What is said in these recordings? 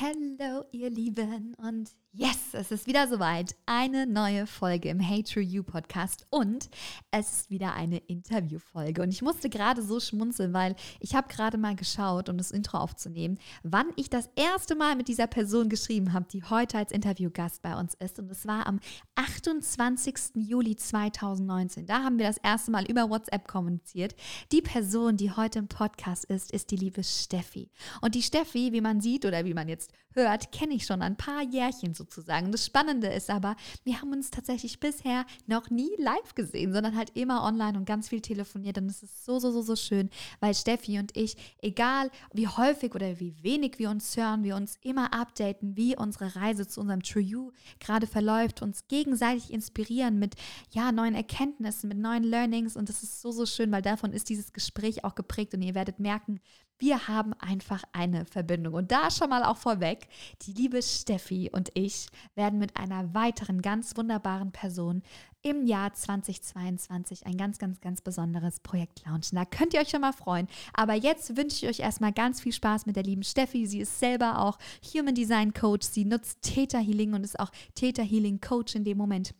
Hallo, ihr Lieben, und yes, es ist wieder soweit. Eine neue Folge im Hey True You Podcast und es ist wieder eine Interviewfolge. Und ich musste gerade so schmunzeln, weil ich habe gerade mal geschaut, um das Intro aufzunehmen, wann ich das erste Mal mit dieser Person geschrieben habe, die heute als Interviewgast bei uns ist. Und es war am 28. Juli 2019. Da haben wir das erste Mal über WhatsApp kommuniziert. Die Person, die heute im Podcast ist, ist die liebe Steffi. Und die Steffi, wie man sieht oder wie man jetzt hört, kenne ich schon ein paar Jährchen sozusagen. Das Spannende ist aber, wir haben uns tatsächlich bisher noch nie live gesehen, sondern halt immer online und ganz viel telefoniert. Und es ist so, so, so, so schön, weil Steffi und ich, egal wie häufig oder wie wenig wir uns hören, wir uns immer updaten, wie unsere Reise zu unserem True You gerade verläuft, uns gegenseitig inspirieren mit ja, neuen Erkenntnissen, mit neuen Learnings. Und das ist so, so schön, weil davon ist dieses Gespräch auch geprägt. Und ihr werdet merken, wir haben einfach eine Verbindung. Und da schon mal auch vorweg, die liebe Steffi und ich werden mit einer weiteren ganz wunderbaren Person im Jahr 2022 ein ganz, ganz, ganz besonderes Projekt launchen. Da könnt ihr euch schon mal freuen. Aber jetzt wünsche ich euch erstmal ganz viel Spaß mit der lieben Steffi. Sie ist selber auch Human Design Coach. Sie nutzt Theta Healing und ist auch Theta Healing Coach in dem Moment.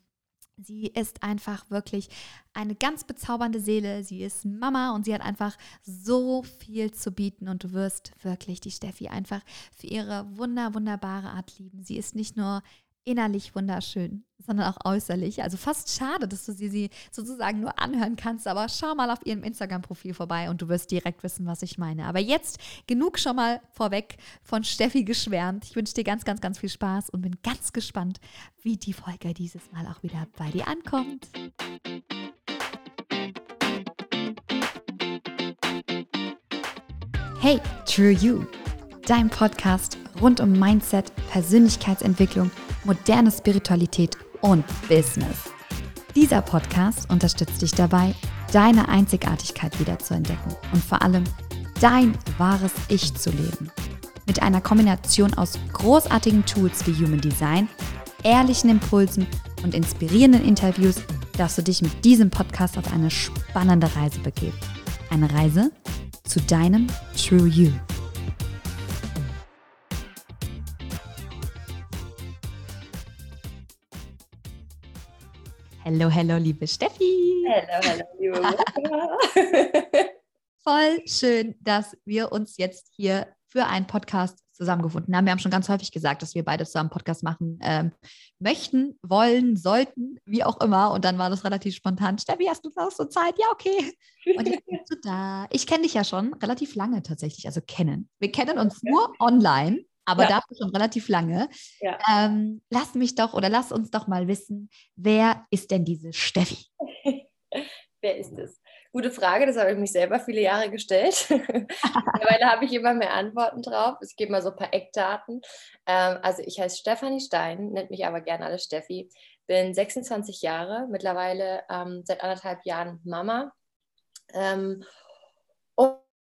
Sie ist einfach wirklich eine ganz bezaubernde Seele. Sie ist Mama und sie hat einfach so viel zu bieten. Und du wirst wirklich die Steffi einfach für ihre wunder, wunderbare Art lieben. Sie ist nicht nur innerlich wunderschön, sondern auch äußerlich. Also fast schade, dass du sie, sie sozusagen nur anhören kannst, aber schau mal auf ihrem Instagram-Profil vorbei und du wirst direkt wissen, was ich meine. Aber jetzt genug schon mal vorweg von Steffi geschwärmt. Ich wünsche dir ganz, ganz, ganz viel Spaß und bin ganz gespannt, wie die Folge dieses Mal auch wieder bei dir ankommt. Hey, True You, dein Podcast rund um Mindset, Persönlichkeitsentwicklung, moderne Spiritualität und Business. Dieser Podcast unterstützt dich dabei, deine Einzigartigkeit wiederzuentdecken und vor allem dein wahres Ich zu leben. Mit einer Kombination aus großartigen Tools wie Human Design, ehrlichen Impulsen und inspirierenden Interviews darfst du dich mit diesem Podcast auf eine spannende Reise begeben. Eine Reise zu deinem True You. Hallo, hallo, liebe Steffi. Hallo, hallo, liebe Voll schön, dass wir uns jetzt hier für einen Podcast zusammengefunden haben. Wir haben schon ganz häufig gesagt, dass wir beide zusammen Podcast machen ähm, möchten, wollen, sollten, wie auch immer. Und dann war das relativ spontan. Steffi, hast du noch so Zeit? Ja, okay. Und jetzt bist du da. Ich kenne dich ja schon relativ lange tatsächlich, also kennen. Wir kennen uns nur online aber ja. dafür schon relativ lange. Ja. Ähm, lass mich doch oder lass uns doch mal wissen, wer ist denn diese Steffi? wer ist es? Gute Frage, das habe ich mich selber viele Jahre gestellt. Mittlerweile habe ich immer mehr Antworten drauf. Es gibt mal so ein paar Eckdaten. Ähm, also ich heiße Stefanie Stein, nennt mich aber gerne alle Steffi. Bin 26 Jahre, mittlerweile ähm, seit anderthalb Jahren Mama. Ähm,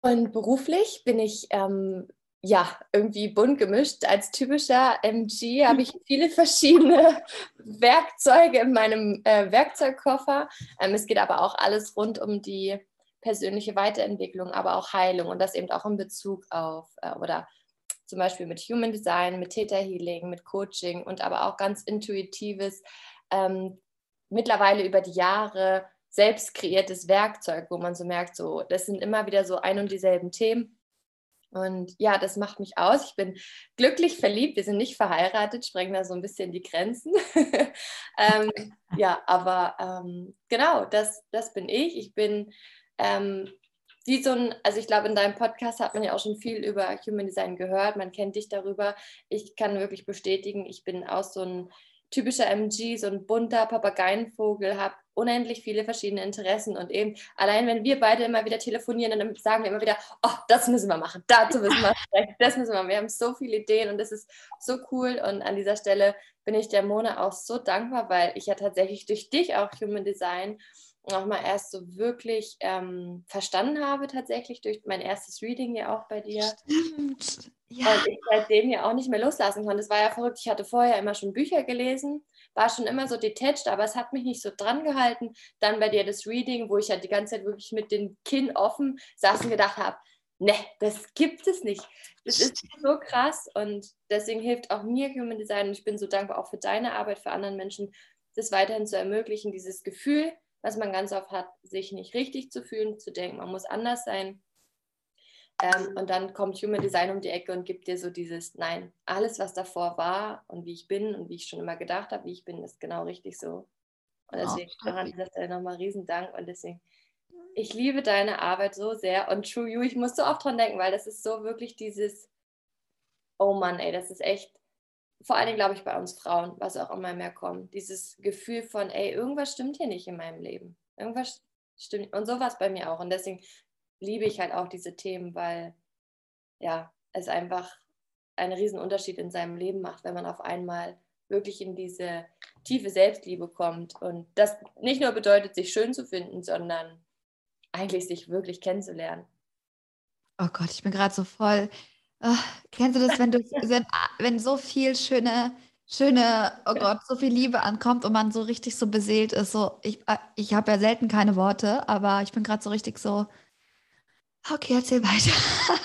und beruflich bin ich ähm, ja, irgendwie bunt gemischt. Als typischer MG habe ich viele verschiedene Werkzeuge in meinem äh, Werkzeugkoffer. Ähm, es geht aber auch alles rund um die persönliche Weiterentwicklung, aber auch Heilung und das eben auch in Bezug auf äh, oder zum Beispiel mit Human Design, mit Theta Healing, mit Coaching und aber auch ganz intuitives, ähm, mittlerweile über die Jahre selbst kreiertes Werkzeug, wo man so merkt, so das sind immer wieder so ein und dieselben Themen und ja, das macht mich aus. Ich bin glücklich verliebt. Wir sind nicht verheiratet, sprengen da so ein bisschen die Grenzen. ähm, ja, aber ähm, genau, das, das bin ich. Ich bin ähm, wie so ein, also ich glaube, in deinem Podcast hat man ja auch schon viel über Human Design gehört. Man kennt dich darüber. Ich kann wirklich bestätigen, ich bin auch so ein typischer MG, so ein bunter Papageienvogel, habe unendlich viele verschiedene Interessen und eben allein wenn wir beide immer wieder telefonieren, dann sagen wir immer wieder, oh, das müssen wir machen, dazu müssen wir sprechen, das müssen wir machen. Wir haben so viele Ideen und das ist so cool und an dieser Stelle bin ich der Mona auch so dankbar, weil ich ja tatsächlich durch dich auch Human Design auch mal erst so wirklich ähm, verstanden habe, tatsächlich durch mein erstes Reading ja auch bei dir. Stimmt. Ja. Und ich seitdem ja auch nicht mehr loslassen konnte. Es war ja verrückt. Ich hatte vorher immer schon Bücher gelesen, war schon immer so detached, aber es hat mich nicht so dran gehalten. Dann bei dir das Reading, wo ich ja die ganze Zeit wirklich mit dem Kinn offen saß und gedacht habe, ne, das gibt es nicht. Das ist so krass und deswegen hilft auch mir Human Design und ich bin so dankbar auch für deine Arbeit, für anderen Menschen, das weiterhin zu ermöglichen, dieses Gefühl, was man ganz oft hat, sich nicht richtig zu fühlen, zu denken, man muss anders sein. Ähm, und dann kommt Human Design um die Ecke und gibt dir so dieses, nein, alles, was davor war und wie ich bin und wie ich schon immer gedacht habe, wie ich bin, ist genau richtig so. Und deswegen oh, an dieser Stelle nochmal riesen Dank und deswegen ich liebe deine Arbeit so sehr und True You, ich muss so oft dran denken, weil das ist so wirklich dieses, oh Mann, ey, das ist echt, vor allen Dingen glaube ich bei uns Frauen, was auch immer mehr kommt, dieses Gefühl von, ey, irgendwas stimmt hier nicht in meinem Leben. Irgendwas stimmt und sowas bei mir auch und deswegen liebe ich halt auch diese Themen, weil ja, es einfach einen riesen Unterschied in seinem Leben macht, wenn man auf einmal wirklich in diese tiefe Selbstliebe kommt und das nicht nur bedeutet, sich schön zu finden, sondern eigentlich sich wirklich kennenzulernen. Oh Gott, ich bin gerade so voll. Oh, kennst du das, wenn du wenn, wenn so viel schöne, schöne, oh Gott, so viel Liebe ankommt und man so richtig so beseelt ist? So, ich, äh, ich habe ja selten keine Worte, aber ich bin gerade so richtig so. Okay, erzähl weiter.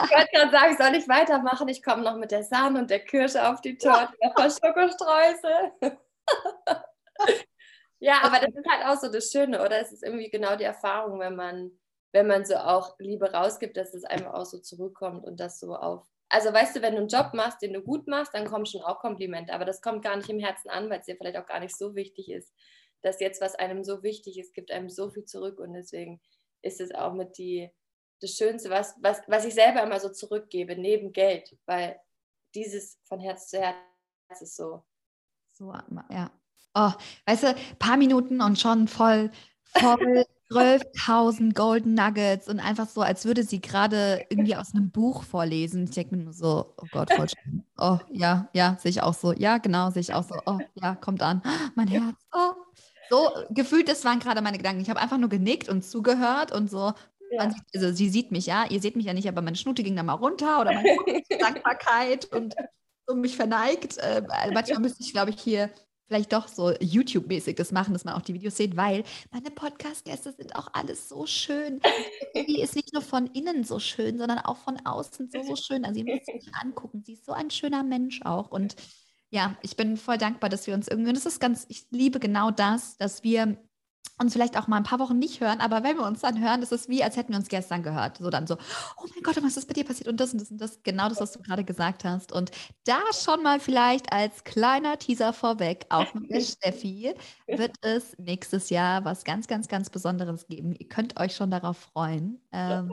Ich wollte gerade sagen, ich soll nicht weitermachen. Ich komme noch mit der Sahne und der Kirsche auf die Torte, ein paar Schokostreusel. Ja, aber das ist halt auch so das Schöne, oder? Es ist irgendwie genau die Erfahrung, wenn man, wenn man so auch Liebe rausgibt, dass es einfach auch so zurückkommt und das so auf. Also weißt du, wenn du einen Job machst, den du gut machst, dann kommen schon auch Komplimente, aber das kommt gar nicht im Herzen an, weil es dir vielleicht auch gar nicht so wichtig ist. Dass jetzt, was einem so wichtig ist, gibt einem so viel zurück und deswegen ist es auch mit die, das Schönste, was, was, was ich selber immer so zurückgebe, neben Geld, weil dieses von Herz zu Herz ist so. So, ja, Oh, weißt du, ein paar Minuten und schon voll, voll 12.000 Golden Nuggets und einfach so, als würde sie gerade irgendwie aus einem Buch vorlesen. Ich denke mir nur so, oh Gott, voll schön. Oh, ja, ja, sehe ich auch so. Ja, genau, sehe ich auch so. Oh, ja, kommt an. Mein Herz. Oh. So gefühlt, das waren gerade meine Gedanken. Ich habe einfach nur genickt und zugehört und so. Ja. Sieht, also sie sieht mich, ja. Ihr seht mich ja nicht, aber meine Schnute ging dann mal runter oder meine Dankbarkeit und so mich verneigt. Äh, manchmal müsste ich, glaube ich, hier vielleicht doch so YouTube-mäßig das machen, dass man auch die Videos sieht, weil meine Podcast-Gäste sind auch alles so schön. Die ist nicht nur von innen so schön, sondern auch von außen so, so schön. Also, ihr müsst sich angucken. Sie ist so ein schöner Mensch auch. Und ja, ich bin voll dankbar, dass wir uns irgendwie, und das ist ganz, ich liebe genau das, dass wir uns vielleicht auch mal ein paar Wochen nicht hören, aber wenn wir uns dann hören, ist es wie, als hätten wir uns gestern gehört. So dann so, oh mein Gott, was ist bei dir passiert und das und das und das. Genau das, was du gerade gesagt hast. Und da schon mal vielleicht als kleiner Teaser vorweg, auch mit der Steffi, wird es nächstes Jahr was ganz, ganz, ganz Besonderes geben. Ihr könnt euch schon darauf freuen. Ähm,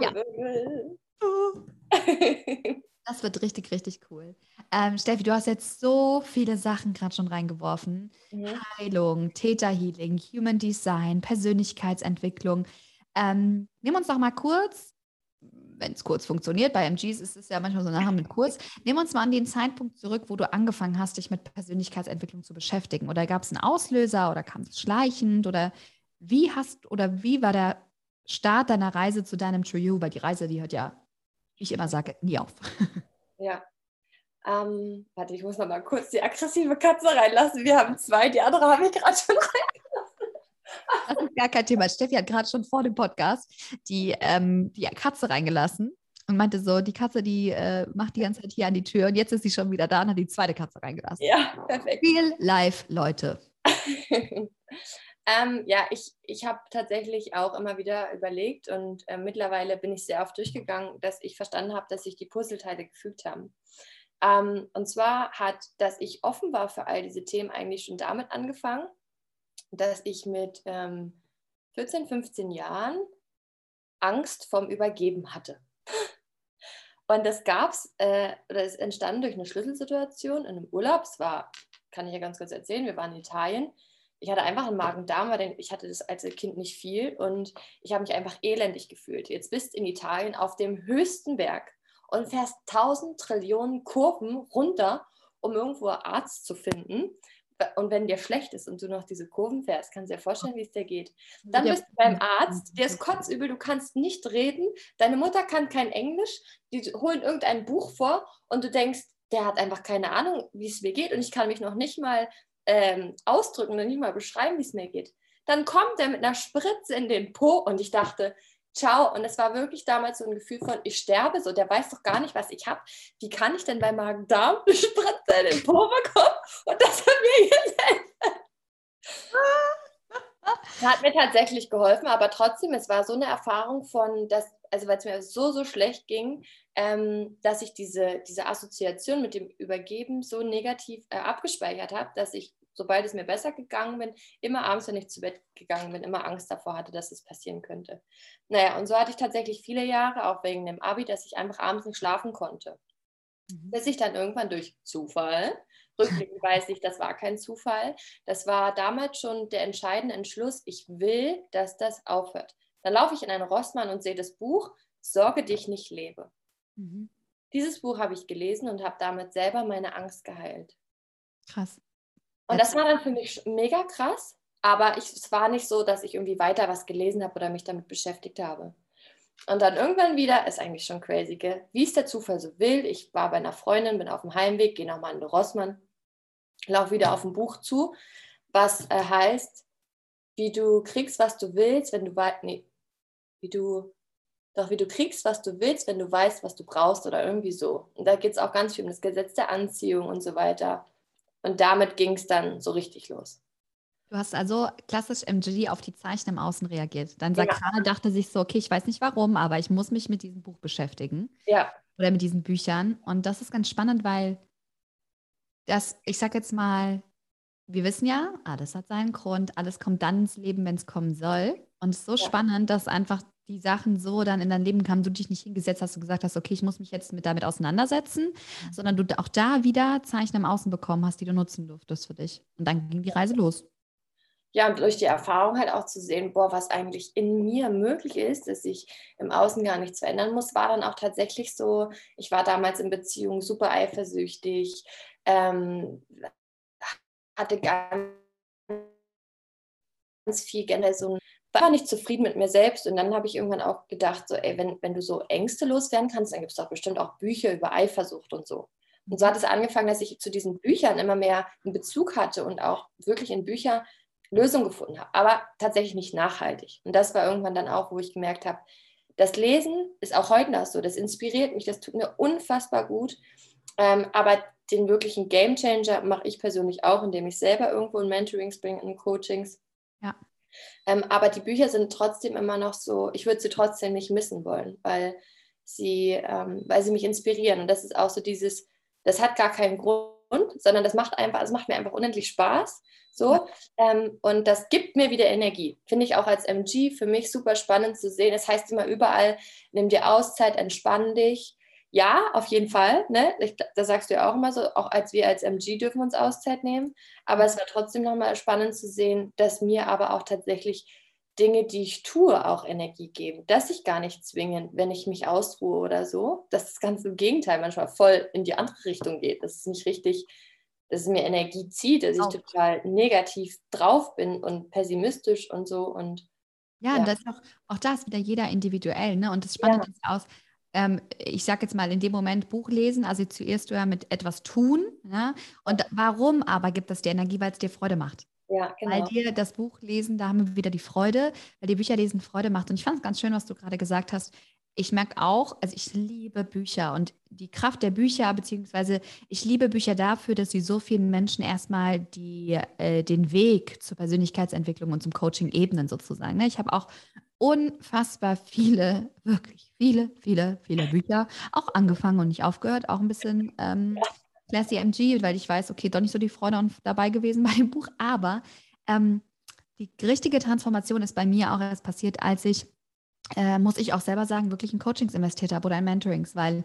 ja. Das wird richtig, richtig cool. Ähm, Steffi, du hast jetzt so viele Sachen gerade schon reingeworfen. Mhm. Heilung, Täterhealing, Human Design, Persönlichkeitsentwicklung. Ähm, nimm uns doch mal kurz, wenn es kurz funktioniert, bei MGs ist es ja manchmal so nachher mit kurz, nimm uns mal an den Zeitpunkt zurück, wo du angefangen hast, dich mit Persönlichkeitsentwicklung zu beschäftigen. Oder gab es einen Auslöser oder kam es schleichend? Oder wie hast oder wie war der Start deiner Reise zu deinem True You? Weil die Reise, die hört ja ich immer sage, nie auf. Ja. Ähm, warte, ich muss noch mal kurz die aggressive Katze reinlassen. Wir haben zwei, die andere habe ich gerade schon reingelassen. Das ist gar kein Thema. Steffi hat gerade schon vor dem Podcast die, ähm, die Katze reingelassen und meinte so, die Katze, die äh, macht die ganze Zeit hier an die Tür und jetzt ist sie schon wieder da und hat die zweite Katze reingelassen. Ja, perfekt. Real life, Leute. Ähm, ja, ich, ich habe tatsächlich auch immer wieder überlegt und äh, mittlerweile bin ich sehr oft durchgegangen, dass ich verstanden habe, dass sich die Puzzleteile gefügt haben. Ähm, und zwar hat, dass ich offen war für all diese Themen eigentlich schon damit angefangen, dass ich mit ähm, 14, 15 Jahren Angst vorm Übergeben hatte. Und das gab es, äh, oder es entstand durch eine Schlüsselsituation in einem Urlaub. Es war, kann ich ja ganz kurz erzählen, wir waren in Italien ich hatte einfach einen Magen-Darm, weil ich hatte das als Kind nicht viel und ich habe mich einfach elendig gefühlt. Jetzt bist du in Italien auf dem höchsten Berg und fährst tausend Trillionen Kurven runter, um irgendwo einen Arzt zu finden. Und wenn dir schlecht ist und du noch diese Kurven fährst, kannst du dir vorstellen, wie es dir geht. Dann bist du beim Arzt, der ist kotzübel, du kannst nicht reden, deine Mutter kann kein Englisch, die holen irgendein Buch vor und du denkst, der hat einfach keine Ahnung, wie es mir geht und ich kann mich noch nicht mal ähm, ausdrücken und nicht mal beschreiben, wie es mir geht. Dann kommt er mit einer Spritze in den Po und ich dachte, ciao. Und es war wirklich damals so ein Gefühl von, ich sterbe so, der weiß doch gar nicht, was ich habe. Wie kann ich denn bei Magen-Darm eine Spritze in den Po bekommen? Und das hat mir geholfen. Hat mir tatsächlich geholfen, aber trotzdem, es war so eine Erfahrung von, dass, also weil es mir so, so schlecht ging, ähm, dass ich diese, diese Assoziation mit dem Übergeben so negativ äh, abgespeichert habe, dass ich sobald es mir besser gegangen bin, immer abends, wenn ich zu Bett gegangen bin, immer Angst davor hatte, dass es passieren könnte. Naja, und so hatte ich tatsächlich viele Jahre, auch wegen dem Abi, dass ich einfach abends nicht schlafen konnte. Mhm. Bis ich dann irgendwann durch Zufall, rückblickend weiß ich, das war kein Zufall, das war damals schon der entscheidende Entschluss, ich will, dass das aufhört. Dann laufe ich in einen Rossmann und sehe das Buch, Sorge dich nicht lebe. Mhm. Dieses Buch habe ich gelesen und habe damit selber meine Angst geheilt. Krass. Und das war dann für mich mega krass, aber ich, es war nicht so, dass ich irgendwie weiter was gelesen habe oder mich damit beschäftigt habe. Und dann irgendwann wieder, ist eigentlich schon crazy, gell? wie es der Zufall so will. Ich war bei einer Freundin, bin auf dem Heimweg, gehe nochmal in den Rossmann, laufe wieder auf ein Buch zu, was äh, heißt, wie du kriegst, was du willst, wenn du nee, wie du, doch wie du kriegst, was du willst, wenn du weißt, was du brauchst oder irgendwie so. Und da geht es auch ganz viel um das Gesetz der Anziehung und so weiter. Und damit ging es dann so richtig los. Du hast also klassisch MG auf die Zeichen im Außen reagiert. Dein Sakrale ja. dachte sich so, okay, ich weiß nicht warum, aber ich muss mich mit diesem Buch beschäftigen. Ja. Oder mit diesen Büchern. Und das ist ganz spannend, weil das, ich sag jetzt mal, wir wissen ja, alles hat seinen Grund, alles kommt dann ins Leben, wenn es kommen soll. Und es ist so ja. spannend, dass einfach die Sachen so dann in dein Leben kamen, du dich nicht hingesetzt hast und gesagt hast, okay, ich muss mich jetzt mit damit auseinandersetzen, mhm. sondern du auch da wieder Zeichen im Außen bekommen hast, die du nutzen durftest für dich. Und dann ging die Reise los. Ja, und durch die Erfahrung halt auch zu sehen, boah, was eigentlich in mir möglich ist, dass ich im Außen gar nichts verändern muss, war dann auch tatsächlich so, ich war damals in Beziehung super eifersüchtig, ähm, hatte ganz, ganz viel generell so ein war nicht zufrieden mit mir selbst und dann habe ich irgendwann auch gedacht, so, ey, wenn, wenn du so Ängste loswerden kannst, dann gibt es doch bestimmt auch Bücher über Eifersucht und so. Und so hat es angefangen, dass ich zu diesen Büchern immer mehr einen Bezug hatte und auch wirklich in Bücher Lösungen gefunden habe, aber tatsächlich nicht nachhaltig. Und das war irgendwann dann auch, wo ich gemerkt habe, das Lesen ist auch heute noch so, das inspiriert mich, das tut mir unfassbar gut. Ähm, aber den wirklichen Game Changer mache ich persönlich auch, indem ich selber irgendwo in Mentorings bringe, in Coachings. Ja. Ähm, aber die Bücher sind trotzdem immer noch so, ich würde sie trotzdem nicht missen wollen, weil sie, ähm, weil sie mich inspirieren. Und das ist auch so dieses, das hat gar keinen Grund, sondern das macht einfach, es macht mir einfach unendlich Spaß. So, ähm, und das gibt mir wieder Energie. Finde ich auch als MG für mich super spannend zu sehen. Es das heißt immer überall, nimm dir Auszeit, entspann dich ja, auf jeden Fall. Ne? Ich, da sagst du ja auch immer so, auch als wir als MG dürfen uns Auszeit nehmen. Aber es war trotzdem nochmal spannend zu sehen, dass mir aber auch tatsächlich Dinge, die ich tue, auch Energie geben. Dass ich gar nicht zwingen, wenn ich mich ausruhe oder so. Dass das ganze im Gegenteil manchmal voll in die andere Richtung geht. Dass es nicht richtig, dass es mir Energie zieht, dass ich total negativ drauf bin und pessimistisch und so. Und ja, ja. und das auch, auch da ist wieder jeder individuell, ne? Und das Spannende ja. ist aus, ähm, ich sage jetzt mal in dem Moment Buch lesen, also zuerst du ja mit etwas tun. Ja? Und warum aber gibt es dir Energie, weil es dir Freude macht? Ja, genau. Weil dir das Buch lesen, da haben wir wieder die Freude, weil dir Bücher lesen Freude macht. Und ich fand es ganz schön, was du gerade gesagt hast. Ich merke auch, also ich liebe Bücher und die Kraft der Bücher, beziehungsweise ich liebe Bücher dafür, dass sie so vielen Menschen erstmal die, äh, den Weg zur Persönlichkeitsentwicklung und zum Coaching ebnen sozusagen. Ne? Ich habe auch unfassbar viele, wirklich viele, viele, viele Bücher. Auch angefangen und nicht aufgehört. Auch ein bisschen ähm, Classy MG, weil ich weiß, okay, doch nicht so die Freude dabei gewesen bei dem Buch. Aber ähm, die richtige Transformation ist bei mir auch erst passiert, als ich, äh, muss ich auch selber sagen, wirklich in Coachings investiert habe oder in Mentorings, weil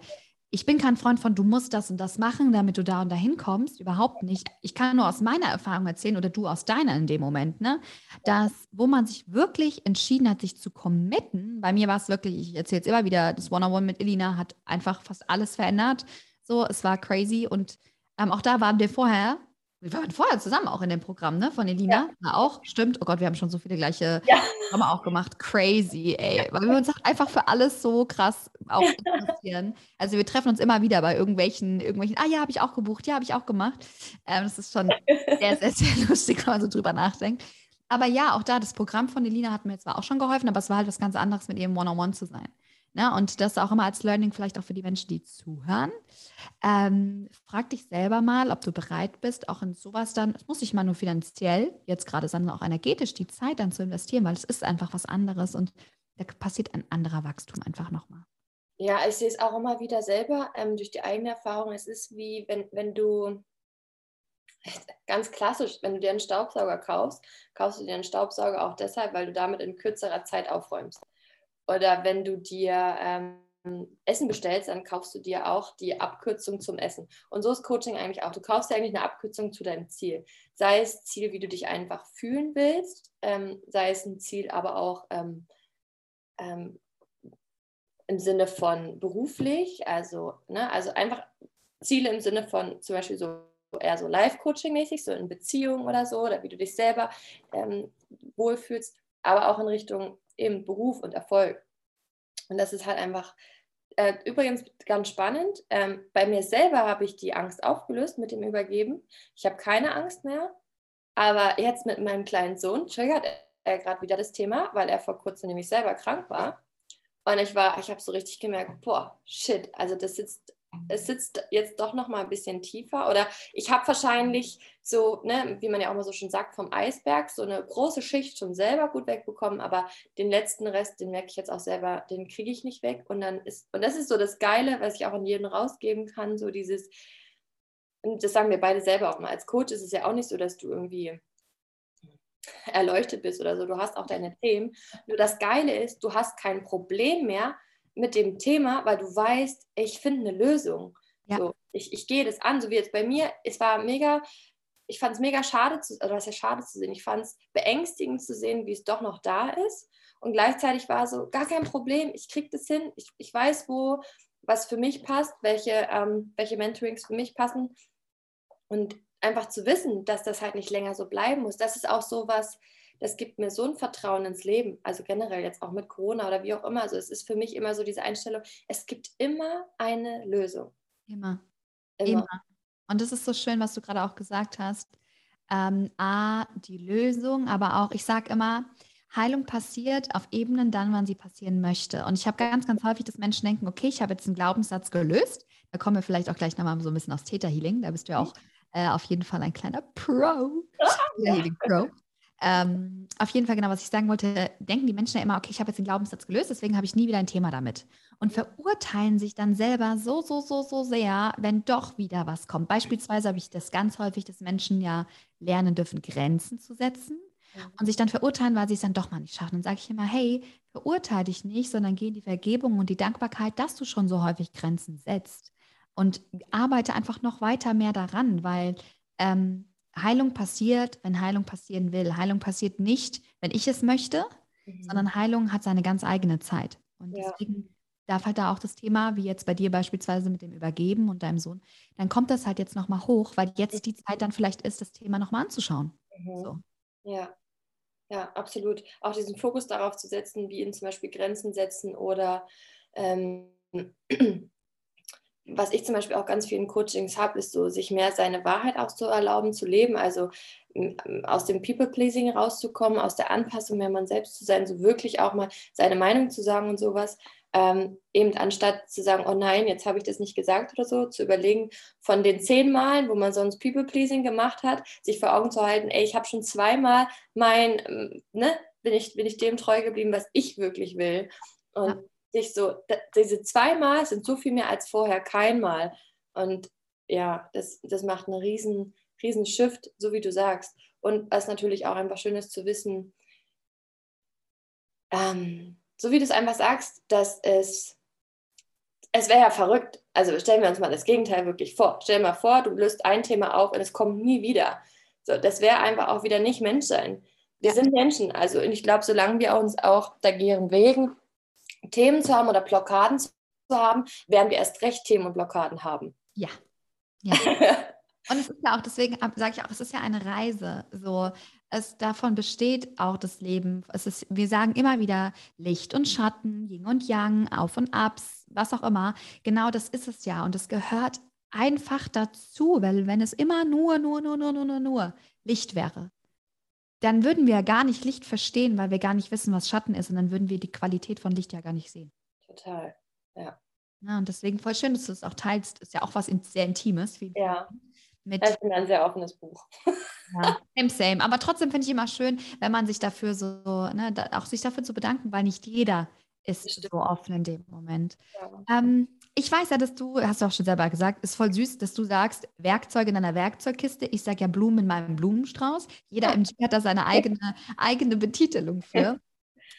ich bin kein Freund von, du musst das und das machen, damit du da und dahin kommst. Überhaupt nicht. Ich kann nur aus meiner Erfahrung erzählen oder du aus deiner in dem Moment, ne? Dass, wo man sich wirklich entschieden hat, sich zu committen. Bei mir war es wirklich, ich erzähle es immer wieder, das One-on-One mit Elina hat einfach fast alles verändert. So, es war crazy und ähm, auch da waren wir vorher wir waren vorher zusammen auch in dem Programm, ne? Von Elina. Ja. auch, stimmt. Oh Gott, wir haben schon so viele gleiche ja. Programme auch gemacht. Crazy, ey. Weil wir uns einfach für alles so krass auch interessieren. Also wir treffen uns immer wieder bei irgendwelchen, irgendwelchen, ah ja, habe ich auch gebucht, ja, habe ich auch gemacht. Ähm, das ist schon sehr, sehr, sehr lustig, wenn man so drüber nachdenkt. Aber ja, auch da, das Programm von Elina hat mir zwar auch schon geholfen, aber es war halt was ganz anderes, mit ihrem One-on-One zu sein. Ne? Und das auch immer als Learning vielleicht auch für die Menschen, die zuhören. Ähm, frag dich selber mal, ob du bereit bist, auch in sowas dann, es muss nicht mal nur finanziell jetzt gerade, sondern auch energetisch die Zeit dann zu investieren, weil es ist einfach was anderes und da passiert ein anderer Wachstum einfach nochmal. Ja, ich sehe es auch immer wieder selber ähm, durch die eigene Erfahrung. Es ist wie, wenn, wenn du ganz klassisch, wenn du dir einen Staubsauger kaufst, kaufst du dir einen Staubsauger auch deshalb, weil du damit in kürzerer Zeit aufräumst. Oder wenn du dir ähm, Essen bestellst, dann kaufst du dir auch die Abkürzung zum Essen. Und so ist Coaching eigentlich auch. Du kaufst dir eigentlich eine Abkürzung zu deinem Ziel. Sei es Ziel, wie du dich einfach fühlen willst, ähm, sei es ein Ziel, aber auch ähm, ähm, im Sinne von beruflich, also, ne, also einfach Ziele im Sinne von zum Beispiel so eher so Live-Coaching-mäßig, so in Beziehungen oder so, oder wie du dich selber ähm, wohlfühlst, aber auch in Richtung eben Beruf und Erfolg. Und das ist halt einfach, äh, übrigens ganz spannend, ähm, bei mir selber habe ich die Angst aufgelöst mit dem Übergeben. Ich habe keine Angst mehr, aber jetzt mit meinem kleinen Sohn triggert er gerade wieder das Thema, weil er vor kurzem nämlich selber krank war. Und ich war, ich habe so richtig gemerkt, boah, shit, also das sitzt es sitzt jetzt doch noch mal ein bisschen tiefer. Oder ich habe wahrscheinlich so, ne, wie man ja auch mal so schon sagt, vom Eisberg so eine große Schicht schon selber gut wegbekommen, aber den letzten Rest, den merke ich jetzt auch selber, den kriege ich nicht weg. Und dann ist und das ist so das Geile, was ich auch an jeden rausgeben kann, so dieses und das sagen wir beide selber auch mal als Coach ist es ja auch nicht so, dass du irgendwie erleuchtet bist oder so, du hast auch deine Themen. Nur das Geile ist, du hast kein Problem mehr, mit dem Thema, weil du weißt, ich finde eine Lösung. Ja. So, ich, ich gehe das an, so wie jetzt bei mir. Es war mega, ich fand es mega schade, zu, oder was ja schade zu sehen. Ich fand es beängstigend zu sehen, wie es doch noch da ist. Und gleichzeitig war so, gar kein Problem, ich kriege das hin. Ich, ich weiß, wo, was für mich passt, welche, ähm, welche Mentorings für mich passen. Und einfach zu wissen, dass das halt nicht länger so bleiben muss. Das ist auch so was, das gibt mir so ein Vertrauen ins Leben, also generell jetzt auch mit Corona oder wie auch immer. Also es ist für mich immer so diese Einstellung, es gibt immer eine Lösung. Immer. Immer. immer. Und das ist so schön, was du gerade auch gesagt hast. Ähm, A, die Lösung, aber auch, ich sage immer, Heilung passiert auf Ebenen dann, wann sie passieren möchte. Und ich habe ganz, ganz häufig, dass Menschen denken, okay, ich habe jetzt einen Glaubenssatz gelöst. Da kommen wir vielleicht auch gleich nochmal so ein bisschen aus Täterhealing. Da bist du ja auch äh, auf jeden Fall ein kleiner Pro. Healing Pro. Ähm, auf jeden Fall genau, was ich sagen wollte, denken die Menschen ja immer, okay, ich habe jetzt den Glaubenssatz gelöst, deswegen habe ich nie wieder ein Thema damit. Und verurteilen sich dann selber so, so, so, so sehr, wenn doch wieder was kommt. Beispielsweise habe ich das ganz häufig, dass Menschen ja lernen dürfen, Grenzen zu setzen und sich dann verurteilen, weil sie es dann doch mal nicht schaffen. Dann sage ich immer, hey, verurteile dich nicht, sondern geh in die Vergebung und die Dankbarkeit, dass du schon so häufig Grenzen setzt. Und arbeite einfach noch weiter mehr daran, weil ähm, Heilung passiert, wenn Heilung passieren will. Heilung passiert nicht, wenn ich es möchte, mhm. sondern Heilung hat seine ganz eigene Zeit. Und ja. deswegen darf halt da auch das Thema, wie jetzt bei dir beispielsweise mit dem Übergeben und deinem Sohn, dann kommt das halt jetzt nochmal hoch, weil jetzt die Zeit dann vielleicht ist, das Thema nochmal anzuschauen. Mhm. So. Ja. Ja, absolut. Auch diesen Fokus darauf zu setzen, wie in zum Beispiel Grenzen setzen oder ähm, was ich zum Beispiel auch ganz vielen Coachings habe, ist so, sich mehr seine Wahrheit auch zu erlauben, zu leben, also aus dem People-Pleasing rauszukommen, aus der Anpassung mehr man selbst zu sein, so wirklich auch mal seine Meinung zu sagen und sowas. Ähm, eben anstatt zu sagen, oh nein, jetzt habe ich das nicht gesagt oder so, zu überlegen, von den zehn Malen, wo man sonst People-Pleasing gemacht hat, sich vor Augen zu halten, ey, ich habe schon zweimal mein, ähm, ne, bin ich, bin ich dem treu geblieben, was ich wirklich will. Und ja sich so, diese zweimal sind so viel mehr als vorher keinmal. Und ja, das, das macht einen riesen, riesen Shift, so wie du sagst. Und was natürlich auch einfach schön ist zu wissen, ähm, so wie du es einfach sagst, dass es, es wäre ja verrückt. Also stellen wir uns mal das Gegenteil wirklich vor. Stell dir mal vor, du löst ein Thema auf und es kommt nie wieder. So, das wäre einfach auch wieder nicht Mensch sein. Wir ja. sind Menschen. Also ich glaube, solange wir uns auch dagegen wegen, Themen zu haben oder Blockaden zu haben, werden wir erst recht Themen und Blockaden haben. Ja. ja. und es ist ja auch, deswegen sage ich auch, es ist ja eine Reise. So, es davon besteht auch das Leben. Es ist, wir sagen immer wieder Licht und Schatten, Yin und Yang, Auf und Abs, was auch immer. Genau das ist es ja. Und es gehört einfach dazu, weil wenn es immer nur, nur, nur, nur, nur, nur, nur Licht wäre, dann würden wir ja gar nicht Licht verstehen, weil wir gar nicht wissen, was Schatten ist. Und dann würden wir die Qualität von Licht ja gar nicht sehen. Total, ja. ja und deswegen voll schön, dass du es auch teilst. Ist ja auch was sehr Intimes. ja. Mit, das ist ein sehr offenes Buch. Ja, same, same. Aber trotzdem finde ich immer schön, wenn man sich dafür so, ne, da, auch sich dafür zu bedanken, weil nicht jeder ist so offen in dem Moment. Ja. Ähm, ich weiß ja, dass du, hast du auch schon selber gesagt, ist voll süß, dass du sagst, Werkzeuge in deiner Werkzeugkiste. Ich sage ja Blumen in meinem Blumenstrauß. Jeder im Team hat da seine eigene, eigene Betitelung für.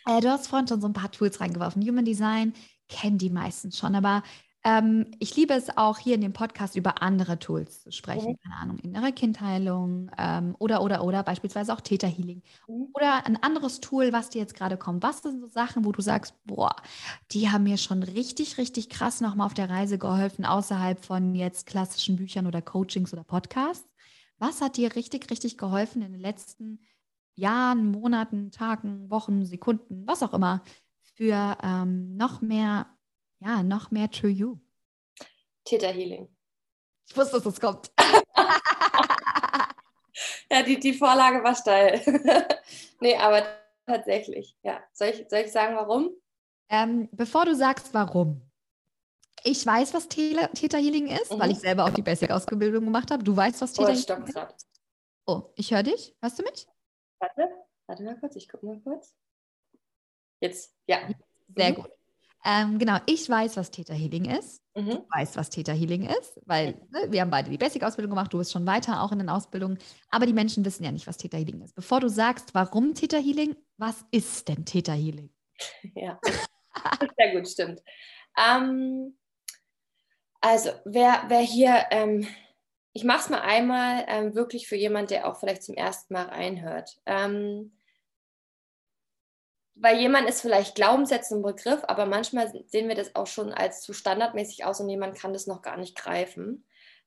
Äh, du hast vorhin schon so ein paar Tools reingeworfen. Human Design kennen die meisten schon, aber ähm, ich liebe es auch hier in dem Podcast über andere Tools zu sprechen. Mhm. Keine Ahnung, innere Kindheilung ähm, oder, oder, oder beispielsweise auch Täterhealing. Mhm. Oder ein anderes Tool, was dir jetzt gerade kommt. Was sind so Sachen, wo du sagst, boah, die haben mir schon richtig, richtig krass nochmal auf der Reise geholfen, außerhalb von jetzt klassischen Büchern oder Coachings oder Podcasts? Was hat dir richtig, richtig geholfen in den letzten Jahren, Monaten, Tagen, Wochen, Sekunden, was auch immer, für ähm, noch mehr ja, noch mehr True You. Theta Healing. Ich wusste, dass das kommt. ja, die, die Vorlage war steil. nee, aber tatsächlich, ja. Soll ich, soll ich sagen, warum? Ähm, bevor du sagst, warum. Ich weiß, was Theta Healing ist, mhm. weil ich selber auch die Basic-Ausbildung gemacht habe. Du weißt, was Theta oh, Healing ist. Oh, ich höre dich. Hörst du mich? Warte, warte mal kurz, ich gucke mal kurz. Jetzt, ja. Sehr mhm. gut. Ähm, genau, ich weiß, was Theta Healing ist. Mhm. Du weißt, was Theta Healing ist, weil ne, wir haben beide die Basic-Ausbildung gemacht, du bist schon weiter auch in den Ausbildungen, aber die Menschen wissen ja nicht, was Theta Healing ist. Bevor du sagst, warum Theta Healing, was ist denn Theta Healing? Ja, sehr gut, stimmt. Ähm, also, wer, wer hier, ähm, ich mache es mal einmal ähm, wirklich für jemanden, der auch vielleicht zum ersten Mal reinhört. Ähm, bei jemand ist vielleicht Glaubenssätze ein Begriff, aber manchmal sehen wir das auch schon als zu standardmäßig aus und jemand kann das noch gar nicht greifen.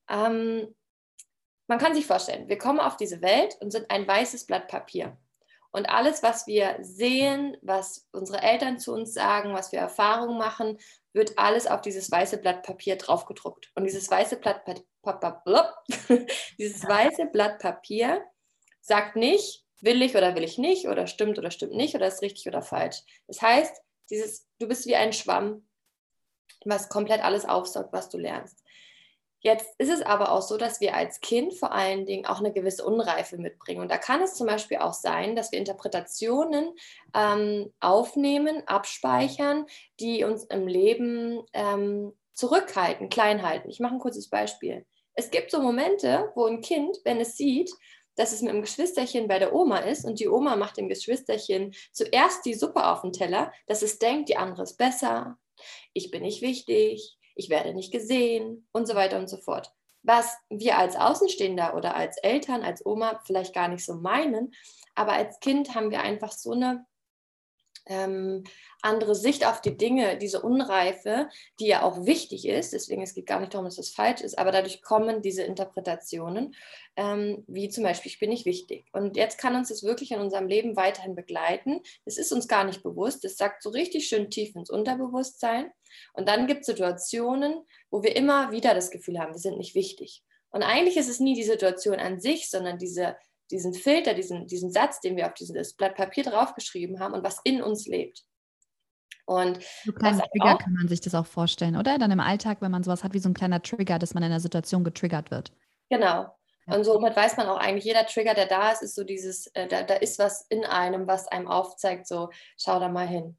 Ähm, man kann sich vorstellen, wir kommen auf diese Welt und sind ein weißes Blatt Papier. Und alles, was wir sehen, was unsere Eltern zu uns sagen, was wir Erfahrungen machen, wird alles auf dieses weiße Blatt Papier draufgedruckt. Und dieses weiße Blatt, dieses weiße Blatt Papier sagt nicht, will ich oder will ich nicht oder stimmt oder stimmt nicht oder ist richtig oder falsch. Das heißt, dieses, du bist wie ein Schwamm, was komplett alles aufsaugt, was du lernst. Jetzt ist es aber auch so, dass wir als Kind vor allen Dingen auch eine gewisse Unreife mitbringen. Und da kann es zum Beispiel auch sein, dass wir Interpretationen ähm, aufnehmen, abspeichern, die uns im Leben ähm, zurückhalten, klein halten. Ich mache ein kurzes Beispiel. Es gibt so Momente, wo ein Kind, wenn es sieht, dass es mit dem Geschwisterchen bei der Oma ist und die Oma macht dem Geschwisterchen zuerst die Suppe auf den Teller, dass es denkt, die andere ist besser, ich bin nicht wichtig, ich werde nicht gesehen und so weiter und so fort. Was wir als Außenstehender oder als Eltern, als Oma vielleicht gar nicht so meinen, aber als Kind haben wir einfach so eine ähm, andere Sicht auf die Dinge, diese Unreife, die ja auch wichtig ist. Deswegen es geht gar nicht darum, dass das falsch ist, aber dadurch kommen diese Interpretationen, ähm, wie zum Beispiel, ich bin nicht wichtig. Und jetzt kann uns das wirklich in unserem Leben weiterhin begleiten. Es ist uns gar nicht bewusst. Es sagt so richtig schön tief ins Unterbewusstsein. Und dann gibt es Situationen, wo wir immer wieder das Gefühl haben, wir sind nicht wichtig. Und eigentlich ist es nie die Situation an sich, sondern diese diesen Filter, diesen, diesen Satz, den wir auf dieses Blatt Papier draufgeschrieben haben und was in uns lebt. Und so kleiner Trigger auch, kann man sich das auch vorstellen, oder? Dann im Alltag, wenn man sowas hat wie so ein kleiner Trigger, dass man in einer Situation getriggert wird. Genau. Und somit weiß man auch eigentlich, jeder Trigger, der da ist, ist so dieses, äh, da, da ist was in einem, was einem aufzeigt, so schau da mal hin.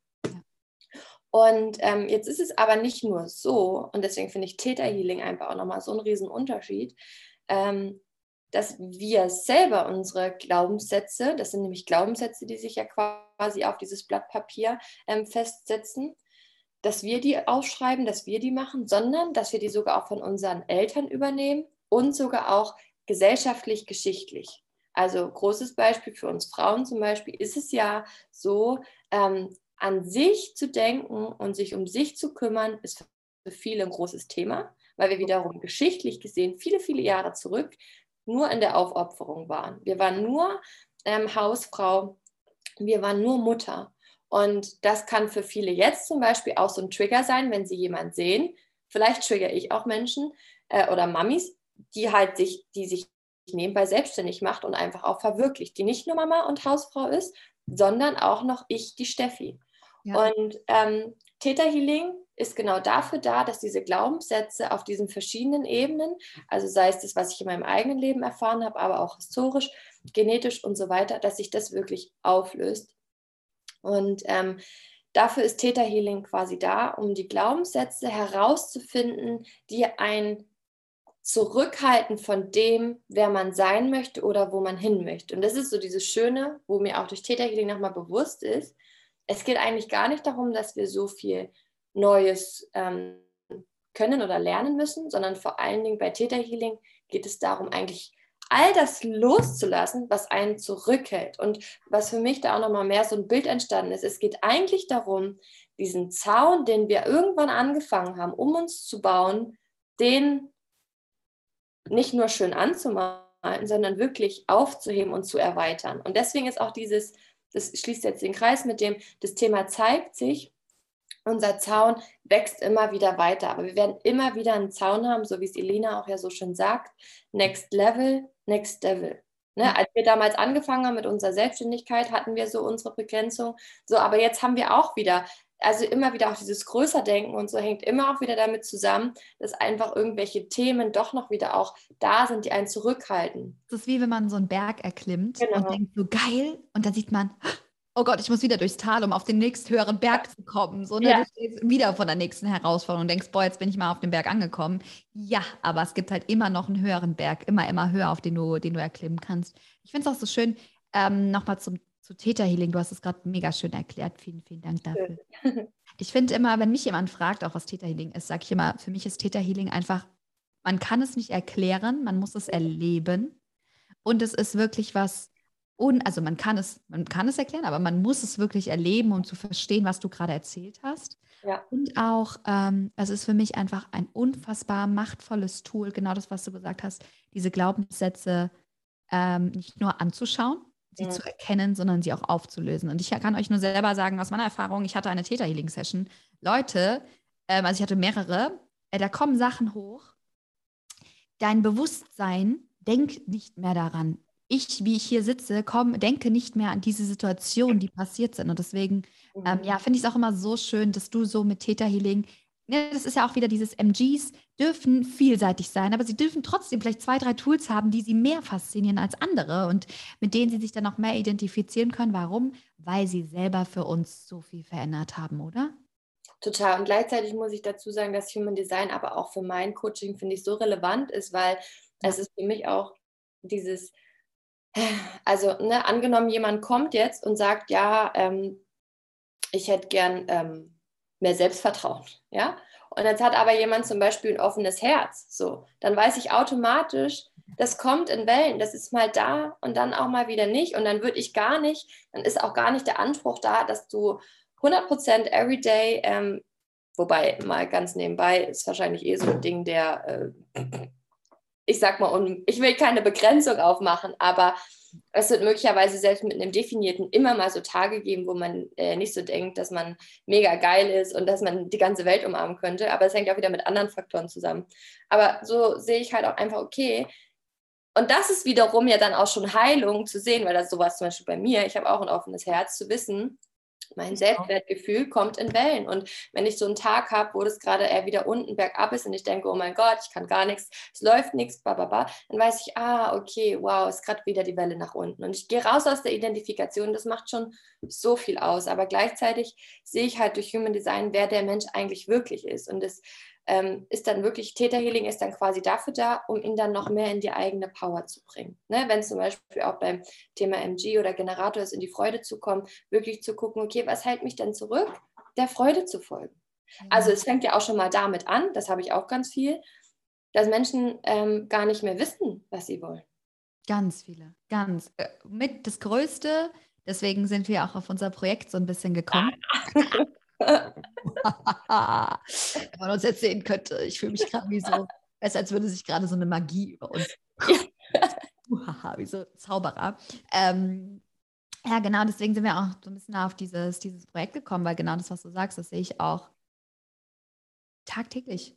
Und ähm, jetzt ist es aber nicht nur so, und deswegen finde ich Theta Healing einfach auch nochmal so einen riesen Unterschied. Ähm, dass wir selber unsere Glaubenssätze, das sind nämlich Glaubenssätze, die sich ja quasi auf dieses Blatt Papier ähm, festsetzen, dass wir die aufschreiben, dass wir die machen, sondern dass wir die sogar auch von unseren Eltern übernehmen und sogar auch gesellschaftlich, geschichtlich. Also großes Beispiel für uns Frauen zum Beispiel ist es ja so, ähm, an sich zu denken und sich um sich zu kümmern, ist für viele ein großes Thema, weil wir wiederum geschichtlich gesehen viele, viele Jahre zurück nur in der Aufopferung waren. Wir waren nur ähm, Hausfrau, wir waren nur Mutter. Und das kann für viele jetzt zum Beispiel auch so ein Trigger sein, wenn sie jemanden sehen. Vielleicht trigger ich auch Menschen äh, oder Mamis, die halt sich, die sich nebenbei selbstständig macht und einfach auch verwirklicht, die nicht nur Mama und Hausfrau ist, sondern auch noch ich, die Steffi. Ja. Und ähm, Theta Healing ist genau dafür da, dass diese Glaubenssätze auf diesen verschiedenen Ebenen, also sei es das, was ich in meinem eigenen Leben erfahren habe, aber auch historisch, genetisch und so weiter, dass sich das wirklich auflöst. Und ähm, dafür ist Theta Healing quasi da, um die Glaubenssätze herauszufinden, die ein zurückhalten von dem, wer man sein möchte oder wo man hin möchte. Und das ist so dieses Schöne, wo mir auch durch Theta Healing nochmal bewusst ist. Es geht eigentlich gar nicht darum, dass wir so viel Neues ähm, können oder lernen müssen, sondern vor allen Dingen bei Theta Healing geht es darum, eigentlich all das loszulassen, was einen zurückhält. Und was für mich da auch nochmal mehr so ein Bild entstanden ist, es geht eigentlich darum, diesen Zaun, den wir irgendwann angefangen haben, um uns zu bauen, den nicht nur schön anzumalen, sondern wirklich aufzuheben und zu erweitern. Und deswegen ist auch dieses, das schließt jetzt den Kreis mit dem, das Thema zeigt sich, unser Zaun wächst immer wieder weiter. Aber wir werden immer wieder einen Zaun haben, so wie es Elena auch ja so schön sagt. Next Level, Next Devil. Ne? Als wir damals angefangen haben mit unserer Selbstständigkeit, hatten wir so unsere Begrenzung. So, aber jetzt haben wir auch wieder, also immer wieder auch dieses Größerdenken und so hängt immer auch wieder damit zusammen, dass einfach irgendwelche Themen doch noch wieder auch da sind, die einen zurückhalten. Das ist wie wenn man so einen Berg erklimmt genau. und denkt so geil und dann sieht man, oh Gott, ich muss wieder durchs Tal, um auf den nächsten höheren Berg zu kommen. So, ne? Ja. Du stehst wieder von der nächsten Herausforderung und denkst, boah, jetzt bin ich mal auf dem Berg angekommen. Ja, aber es gibt halt immer noch einen höheren Berg, immer, immer höher, auf den du, den du erklimmen kannst. Ich finde es auch so schön, ähm, nochmal zum zu Theta Healing. Du hast es gerade mega schön erklärt. Vielen, vielen Dank dafür. Ich finde immer, wenn mich jemand fragt, auch was Theta Healing ist, sage ich immer, für mich ist Theta Healing einfach, man kann es nicht erklären, man muss es erleben. Und es ist wirklich was, und also man kann es, man kann es erklären, aber man muss es wirklich erleben, um zu verstehen, was du gerade erzählt hast. Ja. Und auch, ähm, es ist für mich einfach ein unfassbar machtvolles Tool, genau das, was du gesagt hast, diese Glaubenssätze ähm, nicht nur anzuschauen, sie ja. zu erkennen, sondern sie auch aufzulösen. Und ich kann euch nur selber sagen, aus meiner Erfahrung, ich hatte eine Theta Healing Session. Leute, ähm, also ich hatte mehrere, äh, da kommen Sachen hoch. Dein Bewusstsein denkt nicht mehr daran ich, wie ich hier sitze, komm, denke nicht mehr an diese Situationen, die passiert sind. Und deswegen, ähm, ja, mhm. finde ich es auch immer so schön, dass du so mit Theta Ne, das ist ja auch wieder dieses MGs, dürfen vielseitig sein, aber sie dürfen trotzdem vielleicht zwei, drei Tools haben, die sie mehr faszinieren als andere und mit denen sie sich dann auch mehr identifizieren können. Warum? Weil sie selber für uns so viel verändert haben, oder? Total. Und gleichzeitig muss ich dazu sagen, dass Human Design aber auch für mein Coaching, finde ich, so relevant ist, weil es ist für mich auch dieses also ne, angenommen, jemand kommt jetzt und sagt, ja, ähm, ich hätte gern ähm, mehr Selbstvertrauen, ja, und jetzt hat aber jemand zum Beispiel ein offenes Herz, so, dann weiß ich automatisch, das kommt in Wellen, das ist mal da und dann auch mal wieder nicht und dann würde ich gar nicht, dann ist auch gar nicht der Anspruch da, dass du 100% everyday, ähm, wobei mal ganz nebenbei ist wahrscheinlich eh so ein Ding, der äh, ich sag mal, ich will keine Begrenzung aufmachen, aber es wird möglicherweise selbst mit einem definierten immer mal so Tage geben, wo man äh, nicht so denkt, dass man mega geil ist und dass man die ganze Welt umarmen könnte. Aber es hängt auch wieder mit anderen Faktoren zusammen. Aber so sehe ich halt auch einfach, okay. Und das ist wiederum ja dann auch schon Heilung zu sehen, weil das sowas zum Beispiel bei mir, ich habe auch ein offenes Herz zu wissen, mein Selbstwertgefühl kommt in Wellen. Und wenn ich so einen Tag habe, wo das gerade eher wieder unten bergab ist und ich denke, oh mein Gott, ich kann gar nichts, es läuft nichts, bababa, dann weiß ich, ah, okay, wow, ist gerade wieder die Welle nach unten. Und ich gehe raus aus der Identifikation, das macht schon so viel aus. Aber gleichzeitig sehe ich halt durch Human Design, wer der Mensch eigentlich wirklich ist. Und das ähm, ist dann wirklich, Theta Healing ist dann quasi dafür da, um ihn dann noch mehr in die eigene Power zu bringen. Ne? Wenn zum Beispiel auch beim Thema MG oder Generator ist, in die Freude zu kommen, wirklich zu gucken, okay, was hält mich denn zurück, der Freude zu folgen. Also es fängt ja auch schon mal damit an, das habe ich auch ganz viel, dass Menschen ähm, gar nicht mehr wissen, was sie wollen. Ganz viele, ganz. Äh, mit das Größte, deswegen sind wir auch auf unser Projekt so ein bisschen gekommen. Wenn man uns jetzt sehen könnte, ich fühle mich gerade wie so, es als würde sich gerade so eine Magie über uns. wie so Zauberer. Ähm, ja, genau, deswegen sind wir auch so ein bisschen auf dieses, dieses Projekt gekommen, weil genau das, was du sagst, das sehe ich auch tagtäglich.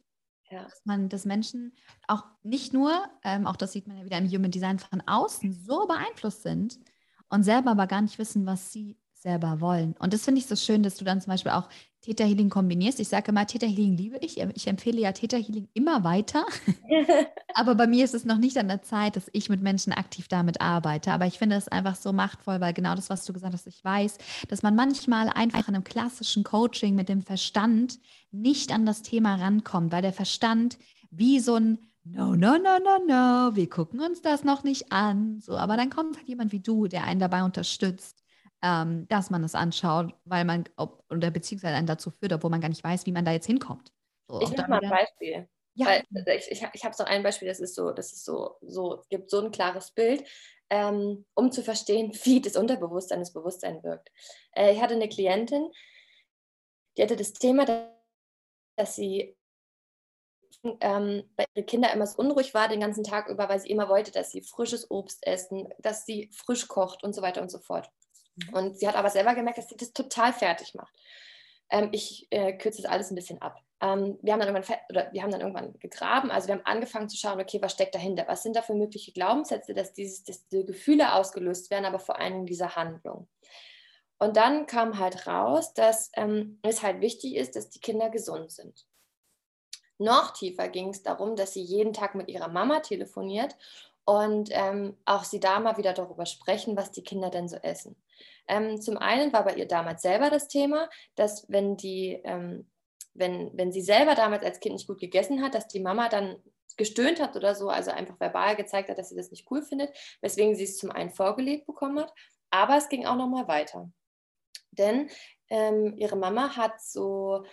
Ja. Dass man, dass Menschen auch nicht nur, ähm, auch das sieht man ja wieder im Human Design von außen, so beeinflusst sind und selber aber gar nicht wissen, was sie selber wollen. Und das finde ich so schön, dass du dann zum Beispiel auch Theta Healing kombinierst. Ich sage immer, Theta Healing liebe ich. Ich empfehle ja Theta Healing immer weiter. Aber bei mir ist es noch nicht an der Zeit, dass ich mit Menschen aktiv damit arbeite. Aber ich finde es einfach so machtvoll, weil genau das, was du gesagt hast, ich weiß, dass man manchmal einfach in einem klassischen Coaching mit dem Verstand nicht an das Thema rankommt, weil der Verstand wie so ein No, no, no, no, no, wir gucken uns das noch nicht an. So, aber dann kommt halt jemand wie du, der einen dabei unterstützt ähm, dass man es anschaut, weil man, ob, oder beziehungsweise einen dazu führt, obwohl man gar nicht weiß, wie man da jetzt hinkommt. So, ich mache mal ein Beispiel. Ja. Weil, also ich ich, ich habe so ein Beispiel, das ist so, das ist so, so, gibt so ein klares Bild, ähm, um zu verstehen, wie das Unterbewusstsein das Bewusstsein wirkt. Äh, ich hatte eine Klientin, die hatte das Thema, dass sie ähm, bei ihren Kindern immer so unruhig war den ganzen Tag über, weil sie immer wollte, dass sie frisches Obst essen, dass sie frisch kocht und so weiter und so fort. Mhm. Und sie hat aber selber gemerkt, dass sie das total fertig macht. Ähm, ich äh, kürze das alles ein bisschen ab. Ähm, wir, haben dann irgendwann oder wir haben dann irgendwann gegraben, also wir haben angefangen zu schauen, okay, was steckt dahinter? Was sind da für mögliche Glaubenssätze, dass, dieses, dass diese Gefühle ausgelöst werden, aber vor allem diese Handlung. Und dann kam halt raus, dass ähm, es halt wichtig ist, dass die Kinder gesund sind. Noch tiefer ging es darum, dass sie jeden Tag mit ihrer Mama telefoniert und ähm, auch sie da mal wieder darüber sprechen, was die Kinder denn so essen. Ähm, zum einen war bei ihr damals selber das Thema, dass wenn die, ähm, wenn, wenn sie selber damals als Kind nicht gut gegessen hat, dass die Mama dann gestöhnt hat oder so, also einfach verbal gezeigt hat, dass sie das nicht cool findet, weswegen sie es zum einen vorgelegt bekommen hat, aber es ging auch noch mal weiter. Denn ähm, ihre Mama hat so,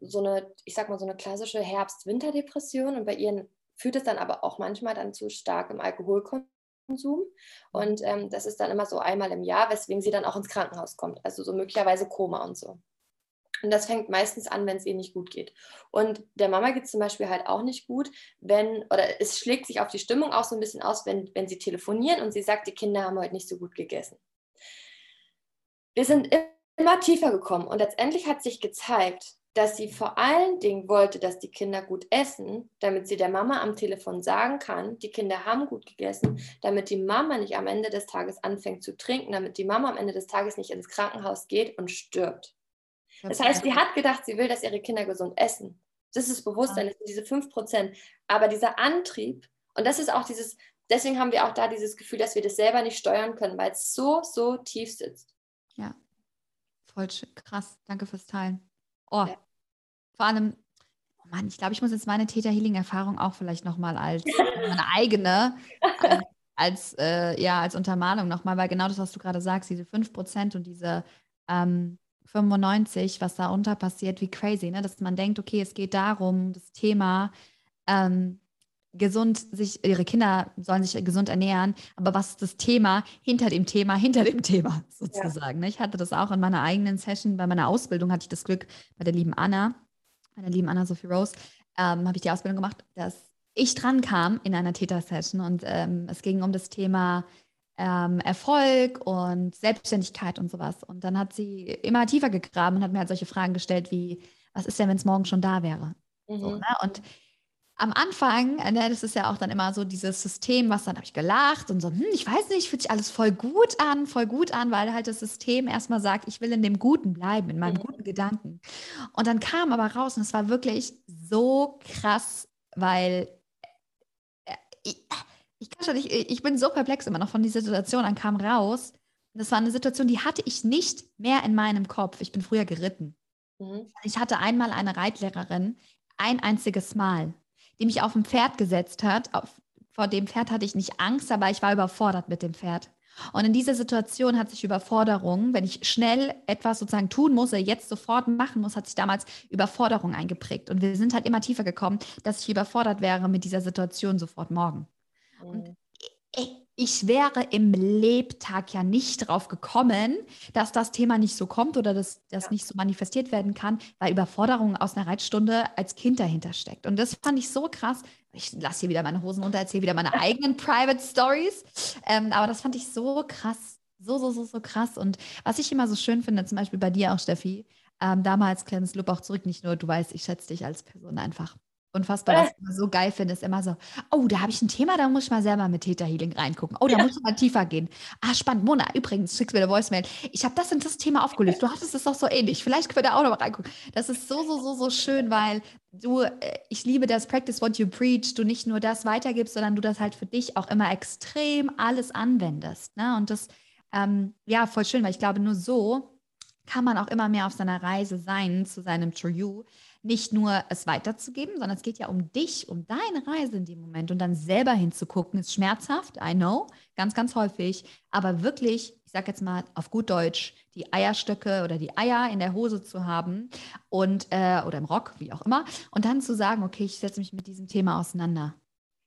so eine, ich sag mal, so eine klassische Herbst-Winter-Depression und bei ihren führt es dann aber auch manchmal dann zu starkem Alkoholkonsum. Und ähm, das ist dann immer so einmal im Jahr, weswegen sie dann auch ins Krankenhaus kommt. Also so möglicherweise Koma und so. Und das fängt meistens an, wenn es ihr nicht gut geht. Und der Mama geht es zum Beispiel halt auch nicht gut, wenn, oder es schlägt sich auf die Stimmung auch so ein bisschen aus, wenn, wenn sie telefonieren und sie sagt, die Kinder haben heute nicht so gut gegessen. Wir sind immer tiefer gekommen und letztendlich hat sich gezeigt, dass sie vor allen Dingen wollte, dass die Kinder gut essen, damit sie der Mama am Telefon sagen kann, die Kinder haben gut gegessen, damit die Mama nicht am Ende des Tages anfängt zu trinken, damit die Mama am Ende des Tages nicht ins Krankenhaus geht und stirbt. Das heißt, sie hat gedacht, sie will, dass ihre Kinder gesund essen. Das ist Bewusstsein, das sind diese 5%. Aber dieser Antrieb, und das ist auch dieses, deswegen haben wir auch da dieses Gefühl, dass wir das selber nicht steuern können, weil es so, so tief sitzt. Ja, voll krass. Danke fürs Teilen. Oh, ja. vor allem, oh Mann, ich glaube, ich muss jetzt meine Theta-Healing-Erfahrung auch vielleicht nochmal als meine eigene, äh, als, äh, ja, als Untermalung nochmal, weil genau das, was du gerade sagst, diese 5% und diese ähm, 95, was da unter passiert, wie crazy, ne? dass man denkt, okay, es geht darum, das Thema ähm, gesund sich, ihre Kinder sollen sich gesund ernähren, aber was ist das Thema hinter dem Thema, hinter dem Thema sozusagen. Ja. Ich hatte das auch in meiner eigenen Session, bei meiner Ausbildung hatte ich das Glück, bei der lieben Anna, bei der lieben Anna Sophie Rose, ähm, habe ich die Ausbildung gemacht, dass ich dran kam in einer Täter-Session und ähm, es ging um das Thema ähm, Erfolg und Selbstständigkeit und sowas. Und dann hat sie immer tiefer gegraben und hat mir halt solche Fragen gestellt wie, was ist denn, wenn es morgen schon da wäre? Mhm. So, ne? Und am Anfang, ne, das ist ja auch dann immer so dieses System, was dann habe ich gelacht und so, hm, ich weiß nicht, fühlt sich alles voll gut an, voll gut an, weil halt das System erstmal sagt, ich will in dem Guten bleiben, in meinem mhm. guten Gedanken. Und dann kam aber raus und es war wirklich so krass, weil äh, ich, ich kann schon nicht, ich bin so perplex immer noch von dieser Situation, dann kam raus. Das war eine Situation, die hatte ich nicht mehr in meinem Kopf. Ich bin früher geritten. Mhm. Ich hatte einmal eine Reitlehrerin, ein einziges Mal die mich auf ein Pferd gesetzt hat. Auf, vor dem Pferd hatte ich nicht Angst, aber ich war überfordert mit dem Pferd. Und in dieser Situation hat sich Überforderung, wenn ich schnell etwas sozusagen tun muss, jetzt sofort machen muss, hat sich damals Überforderung eingeprägt. Und wir sind halt immer tiefer gekommen, dass ich überfordert wäre mit dieser Situation sofort morgen. Mhm. Und ich, wäre im Lebtag ja nicht drauf gekommen, dass das Thema nicht so kommt oder dass das ja. nicht so manifestiert werden kann, weil Überforderung aus einer Reitstunde als Kind dahinter steckt. Und das fand ich so krass. Ich lasse hier wieder meine Hosen runter, erzähle wieder meine eigenen Private Stories. Ähm, aber das fand ich so krass. So, so, so, so krass. Und was ich immer so schön finde, zum Beispiel bei dir auch, Steffi, ähm, damals kleines Lob auch zurück, nicht nur, du weißt, ich schätze dich als Person einfach unfassbar, was ich immer so geil finde, ist immer so, oh, da habe ich ein Thema, da muss ich mal selber mit Theta Healing reingucken. Oh, da ja. muss ich mal tiefer gehen. Ah, spannend. Mona, übrigens, schickst mir eine Voicemail. Ich habe das und das Thema aufgelöst. Du hattest es doch so ähnlich. Vielleicht können wir da auch noch mal reingucken. Das ist so, so, so, so schön, weil du, äh, ich liebe das Practice what you preach, du nicht nur das weitergibst, sondern du das halt für dich auch immer extrem alles anwendest. Ne? Und das, ähm, ja, voll schön, weil ich glaube, nur so kann man auch immer mehr auf seiner Reise sein zu seinem True You nicht nur es weiterzugeben, sondern es geht ja um dich, um deine Reise in dem Moment und dann selber hinzugucken, ist schmerzhaft, I know, ganz, ganz häufig, aber wirklich, ich sage jetzt mal auf gut Deutsch, die Eierstöcke oder die Eier in der Hose zu haben und äh, oder im Rock, wie auch immer, und dann zu sagen, okay, ich setze mich mit diesem Thema auseinander.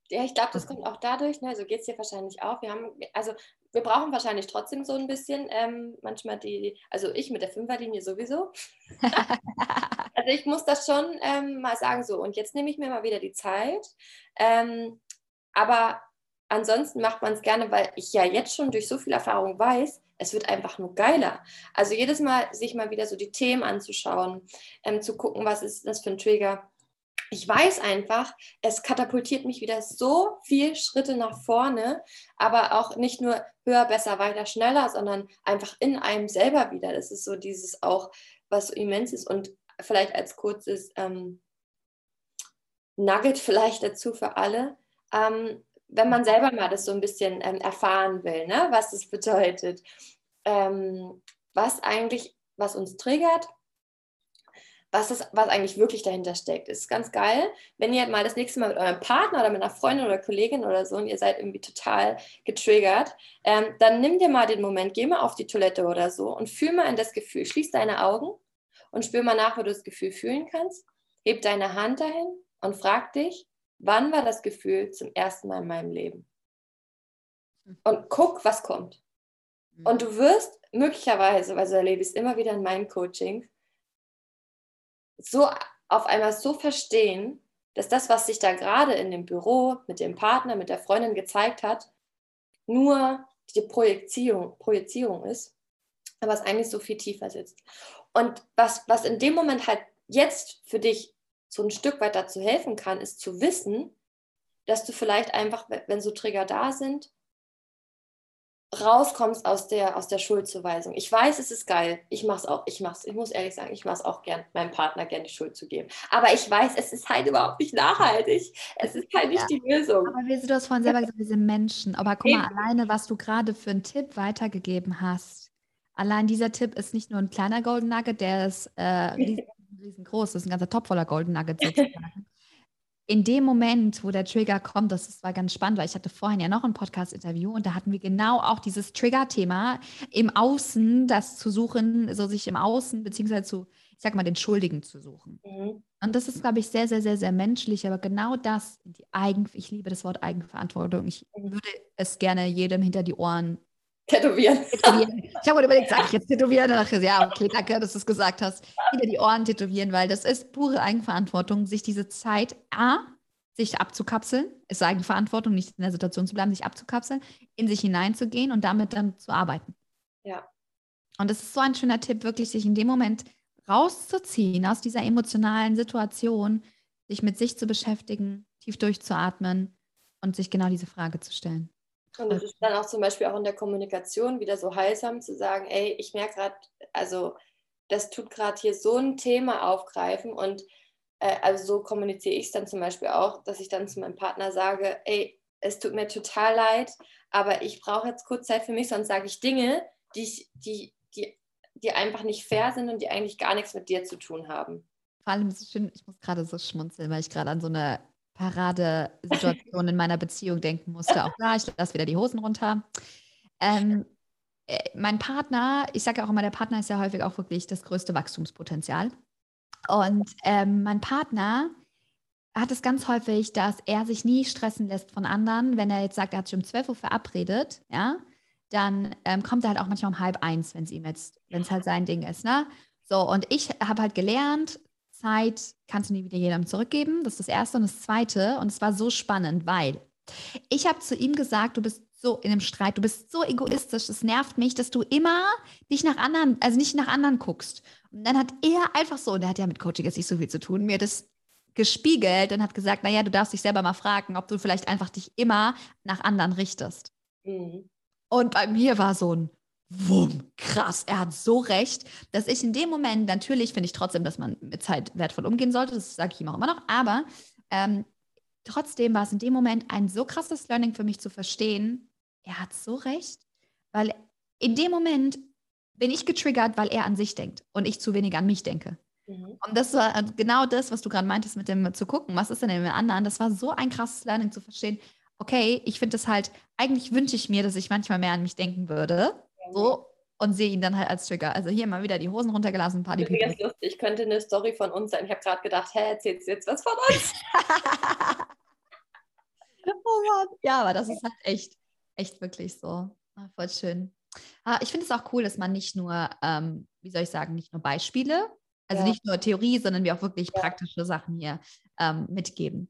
Ja, ich glaube, das kommt auch dadurch, ne, so geht es dir wahrscheinlich auch. Wir haben, also wir brauchen wahrscheinlich trotzdem so ein bisschen ähm, manchmal die, also ich mit der Fünferlinie sowieso. also ich muss das schon ähm, mal sagen, so und jetzt nehme ich mir mal wieder die Zeit. Ähm, aber ansonsten macht man es gerne, weil ich ja jetzt schon durch so viel Erfahrung weiß, es wird einfach nur geiler. Also jedes Mal sich mal wieder so die Themen anzuschauen, ähm, zu gucken, was ist das für ein Trigger ich weiß einfach, es katapultiert mich wieder so viel Schritte nach vorne, aber auch nicht nur höher, besser, weiter, schneller, sondern einfach in einem selber wieder. Das ist so dieses auch, was so immens ist und vielleicht als kurzes ähm, Nugget vielleicht dazu für alle. Ähm, wenn man selber mal das so ein bisschen ähm, erfahren will, ne, was das bedeutet, ähm, was eigentlich, was uns triggert, was, das, was eigentlich wirklich dahinter steckt. Ist ganz geil, wenn ihr mal das nächste Mal mit eurem Partner oder mit einer Freundin oder Kollegin oder so und ihr seid irgendwie total getriggert, ähm, dann nimm dir mal den Moment, geh mal auf die Toilette oder so und fühl mal in das Gefühl. Schließ deine Augen und spür mal nach, wo du das Gefühl fühlen kannst. Heb deine Hand dahin und frag dich, wann war das Gefühl zum ersten Mal in meinem Leben? Und guck, was kommt. Und du wirst möglicherweise, weil so erlebe ich es immer wieder in meinen Coachings, so auf einmal so verstehen, dass das, was sich da gerade in dem Büro mit dem Partner, mit der Freundin gezeigt hat, nur die Projizierung, Projizierung ist, aber es eigentlich so viel tiefer sitzt. Und was, was in dem Moment halt jetzt für dich so ein Stück weit dazu helfen kann, ist zu wissen, dass du vielleicht einfach, wenn so Trigger da sind, rauskommst aus der, aus der Schuldzuweisung. Ich weiß, es ist geil. Ich mache es auch. Ich mach's. Ich muss ehrlich sagen, ich mache es auch gern, meinem Partner gerne die Schuld zu geben. Aber ich weiß, es ist halt überhaupt nicht nachhaltig. Es ist halt nicht ja. die Lösung. Aber wie du hast vorhin selber gesagt, wir sind Menschen. Aber guck mal, alleine, was du gerade für einen Tipp weitergegeben hast. Allein dieser Tipp ist nicht nur ein kleiner Golden Nugget, der ist äh, riesengroß. Das ist ein ganzer Topf voller Golden Nuggets sozusagen in dem Moment, wo der Trigger kommt, das war ganz spannend, weil ich hatte vorhin ja noch ein Podcast-Interview und da hatten wir genau auch dieses Trigger-Thema im Außen, das zu suchen, so sich im Außen, beziehungsweise zu, ich sag mal, den Schuldigen zu suchen. Mhm. Und das ist, glaube ich, sehr, sehr, sehr, sehr menschlich, aber genau das, die Eigen, ich liebe das Wort Eigenverantwortung. Ich mhm. würde es gerne jedem hinter die Ohren Tätowieren. tätowieren. Ich habe überlegt, sage ich jetzt tätowieren? Dann dachte ja, okay, danke, dass du es gesagt hast. Hinter die Ohren tätowieren, weil das ist pure Eigenverantwortung, sich diese Zeit, A, sich abzukapseln, ist Eigenverantwortung, nicht in der Situation zu bleiben, sich abzukapseln, in sich hineinzugehen und damit dann zu arbeiten. Ja. Und das ist so ein schöner Tipp, wirklich sich in dem Moment rauszuziehen aus dieser emotionalen Situation, sich mit sich zu beschäftigen, tief durchzuatmen und sich genau diese Frage zu stellen. Und es ist dann auch zum Beispiel auch in der Kommunikation wieder so heilsam zu sagen, ey, ich merke gerade, also das tut gerade hier so ein Thema aufgreifen und äh, also so kommuniziere ich es dann zum Beispiel auch, dass ich dann zu meinem Partner sage, ey, es tut mir total leid, aber ich brauche jetzt kurz Zeit für mich, sonst sage ich Dinge, die, ich, die, die, die einfach nicht fair sind und die eigentlich gar nichts mit dir zu tun haben. Vor allem ist es schön, ich muss gerade so schmunzeln, weil ich gerade an so eine Paradesituation in meiner Beziehung denken musste. Auch da, ich lasse wieder die Hosen runter. Ähm, äh, mein Partner, ich sage ja auch immer, der Partner ist ja häufig auch wirklich das größte Wachstumspotenzial. Und ähm, mein Partner hat es ganz häufig, dass er sich nie stressen lässt von anderen. Wenn er jetzt sagt, er hat sich um 12 Uhr verabredet, ja, dann ähm, kommt er halt auch manchmal um halb eins, wenn es ihm jetzt, wenn es halt sein Ding ist, ne? So, und ich habe halt gelernt, Zeit kannst du nie wieder jedem zurückgeben. Das ist das Erste. Und das Zweite, und es war so spannend, weil ich habe zu ihm gesagt, du bist so in einem Streit, du bist so egoistisch, es nervt mich, dass du immer dich nach anderen, also nicht nach anderen guckst. Und dann hat er einfach so, und der hat ja mit Coaching jetzt nicht so viel zu tun, mir das gespiegelt und hat gesagt, naja, du darfst dich selber mal fragen, ob du vielleicht einfach dich immer nach anderen richtest. Mhm. Und bei mir war so ein Wumm, krass, er hat so recht, dass ich in dem Moment, natürlich finde ich trotzdem, dass man mit Zeit wertvoll umgehen sollte, das sage ich ihm auch immer noch, aber ähm, trotzdem war es in dem Moment ein so krasses Learning für mich zu verstehen, er hat so recht, weil in dem Moment bin ich getriggert, weil er an sich denkt und ich zu wenig an mich denke. Mhm. Und das war genau das, was du gerade meintest mit dem zu gucken, was ist denn mit dem anderen. Das war so ein krasses Learning zu verstehen. Okay, ich finde es halt, eigentlich wünsche ich mir, dass ich manchmal mehr an mich denken würde. So, und sehe ihn dann halt als Trigger. Also hier mal wieder die Hosen runtergelassen, Party ist lustig, könnte eine Story von uns sein. Ich habe gerade gedacht, hä, erzählst du jetzt was von uns? oh Mann. Ja, aber das ist halt echt, echt wirklich so. Ah, voll schön. Ah, ich finde es auch cool, dass man nicht nur, ähm, wie soll ich sagen, nicht nur Beispiele, also ja. nicht nur Theorie, sondern wir auch wirklich ja. praktische Sachen hier ähm, mitgeben.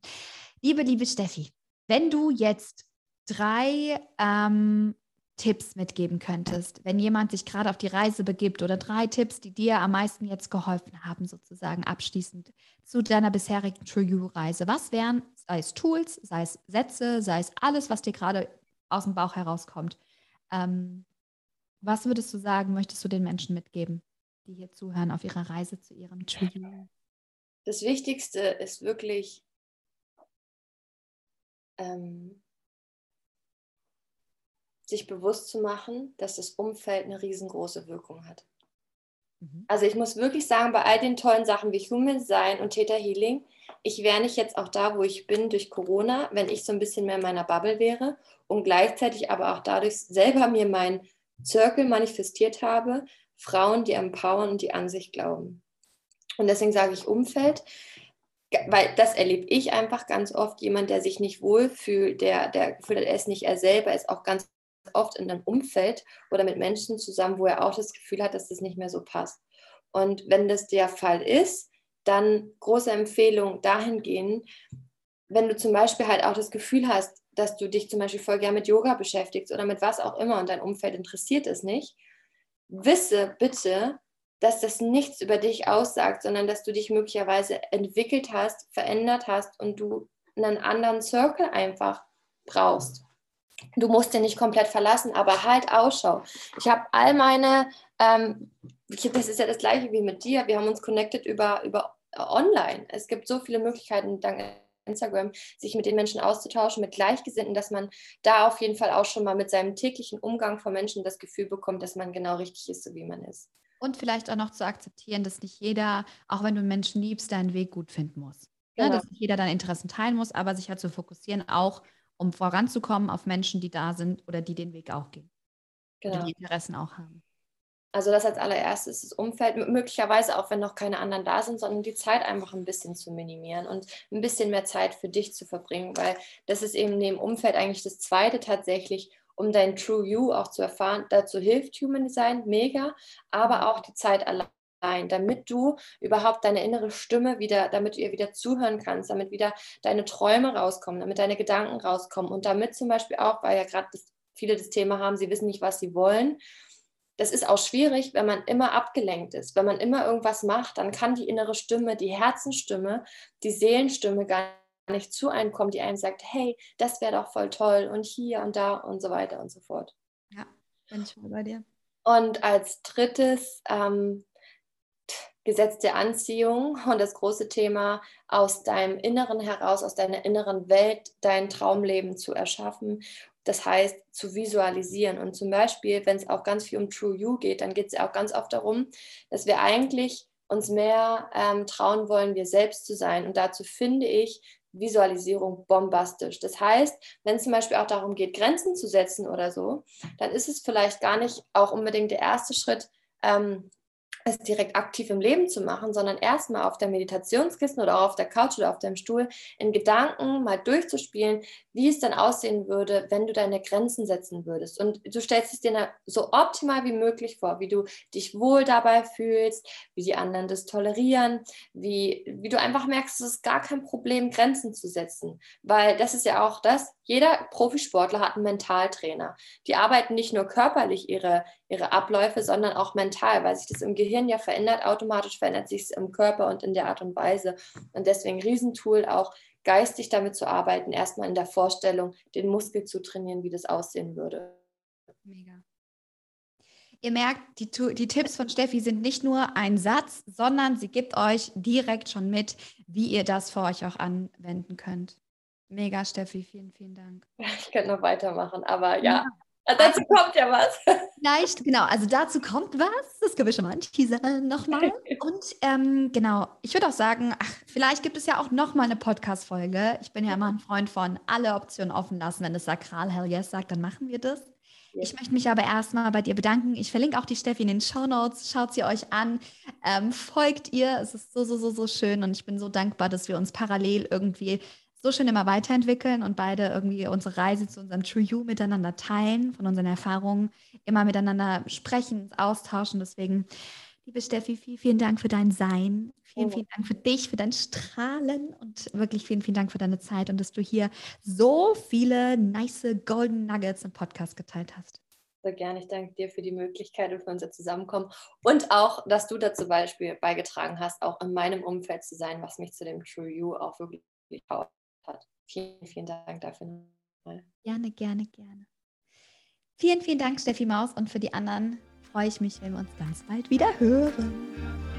Liebe, liebe Steffi, wenn du jetzt drei ähm, Tipps mitgeben könntest, wenn jemand sich gerade auf die Reise begibt oder drei Tipps, die dir am meisten jetzt geholfen haben, sozusagen abschließend zu deiner bisherigen True You-Reise. Was wären, sei es Tools, sei es Sätze, sei es alles, was dir gerade aus dem Bauch herauskommt, ähm, was würdest du sagen, möchtest du den Menschen mitgeben, die hier zuhören auf ihrer Reise zu ihrem True Das Wichtigste ist wirklich, ähm, sich bewusst zu machen, dass das Umfeld eine riesengroße Wirkung hat. Mhm. Also ich muss wirklich sagen, bei all den tollen Sachen wie Human Design und Theta Healing, ich wäre nicht jetzt auch da, wo ich bin durch Corona, wenn ich so ein bisschen mehr in meiner Bubble wäre und gleichzeitig aber auch dadurch selber mir mein Circle manifestiert habe, Frauen, die empowern und die an sich glauben. Und deswegen sage ich Umfeld, weil das erlebe ich einfach ganz oft, jemand, der sich nicht wohlfühlt, der, der Gefühl hat, er ist nicht er selber, ist auch ganz oft in einem Umfeld oder mit Menschen zusammen, wo er auch das Gefühl hat, dass das nicht mehr so passt. Und wenn das der Fall ist, dann große Empfehlung dahingehend, wenn du zum Beispiel halt auch das Gefühl hast, dass du dich zum Beispiel voll gern mit Yoga beschäftigst oder mit was auch immer und dein Umfeld interessiert es nicht, wisse bitte, dass das nichts über dich aussagt, sondern dass du dich möglicherweise entwickelt hast, verändert hast und du einen anderen Circle einfach brauchst. Du musst den nicht komplett verlassen, aber halt Ausschau. Ich habe all meine, ähm, das ist ja das gleiche wie mit dir, wir haben uns connected über, über online. Es gibt so viele Möglichkeiten dank Instagram, sich mit den Menschen auszutauschen, mit Gleichgesinnten, dass man da auf jeden Fall auch schon mal mit seinem täglichen Umgang von Menschen das Gefühl bekommt, dass man genau richtig ist, so wie man ist. Und vielleicht auch noch zu akzeptieren, dass nicht jeder, auch wenn du Menschen liebst, deinen Weg gut finden muss. Ne, genau. Ja, dass nicht jeder deine Interessen teilen muss, aber sich halt zu fokussieren, auch um voranzukommen auf Menschen, die da sind oder die den Weg auch gehen. Genau. Oder die Interessen auch haben. Also das als allererstes das Umfeld, möglicherweise auch wenn noch keine anderen da sind, sondern die Zeit einfach ein bisschen zu minimieren und ein bisschen mehr Zeit für dich zu verbringen, weil das ist eben neben Umfeld eigentlich das Zweite tatsächlich, um dein True You auch zu erfahren. Dazu hilft Human Design mega, aber auch die Zeit allein damit du überhaupt deine innere Stimme wieder, damit du ihr wieder zuhören kannst, damit wieder deine Träume rauskommen, damit deine Gedanken rauskommen und damit zum Beispiel auch, weil ja gerade viele das Thema haben, sie wissen nicht, was sie wollen das ist auch schwierig, wenn man immer abgelenkt ist. Wenn man immer irgendwas macht, dann kann die innere Stimme, die Herzenstimme, die Seelenstimme gar nicht zu einem kommen, die einem sagt, hey, das wäre doch voll toll und hier und da und so weiter und so fort. Ja, bin ich mal bei dir. Und als drittes ähm, Gesetz der Anziehung und das große Thema, aus deinem Inneren heraus, aus deiner inneren Welt dein Traumleben zu erschaffen das heißt, zu visualisieren. Und zum Beispiel, wenn es auch ganz viel um True You geht, dann geht es ja auch ganz oft darum, dass wir eigentlich uns mehr ähm, trauen wollen, wir selbst zu sein. Und dazu finde ich Visualisierung bombastisch. Das heißt, wenn es zum Beispiel auch darum geht, Grenzen zu setzen oder so, dann ist es vielleicht gar nicht auch unbedingt der erste Schritt, ähm, es direkt aktiv im Leben zu machen, sondern erstmal auf der Meditationskissen oder auf der Couch oder auf deinem Stuhl in Gedanken mal durchzuspielen, wie es dann aussehen würde, wenn du deine Grenzen setzen würdest. Und du stellst es dir so optimal wie möglich vor, wie du dich wohl dabei fühlst, wie die anderen das tolerieren, wie, wie du einfach merkst, es ist gar kein Problem, Grenzen zu setzen. Weil das ist ja auch das, jeder Profisportler hat einen Mentaltrainer. Die arbeiten nicht nur körperlich ihre, ihre Abläufe, sondern auch mental, weil sich das im Gehirn ja verändert, automatisch verändert sich es im Körper und in der Art und Weise. Und deswegen Riesentool auch geistig damit zu arbeiten, erstmal in der Vorstellung, den Muskel zu trainieren, wie das aussehen würde. Mega. Ihr merkt, die, die Tipps von Steffi sind nicht nur ein Satz, sondern sie gibt euch direkt schon mit, wie ihr das für euch auch anwenden könnt. Mega, Steffi, vielen, vielen Dank. Ich könnte noch weitermachen, aber ja, ja. Also dazu kommt ja was. Vielleicht, genau, also dazu kommt was. Das können wir schon mal anteasern nochmal. Und ähm, genau, ich würde auch sagen, ach, vielleicht gibt es ja auch nochmal eine Podcast-Folge. Ich bin ja immer ein Freund von alle Optionen offen lassen. Wenn es Sakral Hell Yes sagt, dann machen wir das. Ich möchte mich aber erstmal bei dir bedanken. Ich verlinke auch die Steffi in den Show Notes. Schaut sie euch an. Ähm, folgt ihr. Es ist so, so, so, so schön. Und ich bin so dankbar, dass wir uns parallel irgendwie so schön immer weiterentwickeln und beide irgendwie unsere Reise zu unserem True You miteinander teilen, von unseren Erfahrungen immer miteinander sprechen, austauschen. Deswegen, liebe Steffi, vielen, vielen Dank für dein Sein. Vielen, vielen Dank für dich, für dein Strahlen und wirklich vielen, vielen Dank für deine Zeit und dass du hier so viele nice Golden Nuggets im Podcast geteilt hast. Sehr gerne. Ich danke dir für die Möglichkeit und für unser Zusammenkommen und auch, dass du dazu Beispiel beigetragen hast, auch in meinem Umfeld zu sein, was mich zu dem True You auch wirklich hat. Vielen, vielen Dank dafür nochmal. Gerne, gerne, gerne. Vielen, vielen Dank, Steffi Maus. Und für die anderen freue ich mich, wenn wir uns ganz bald wieder hören.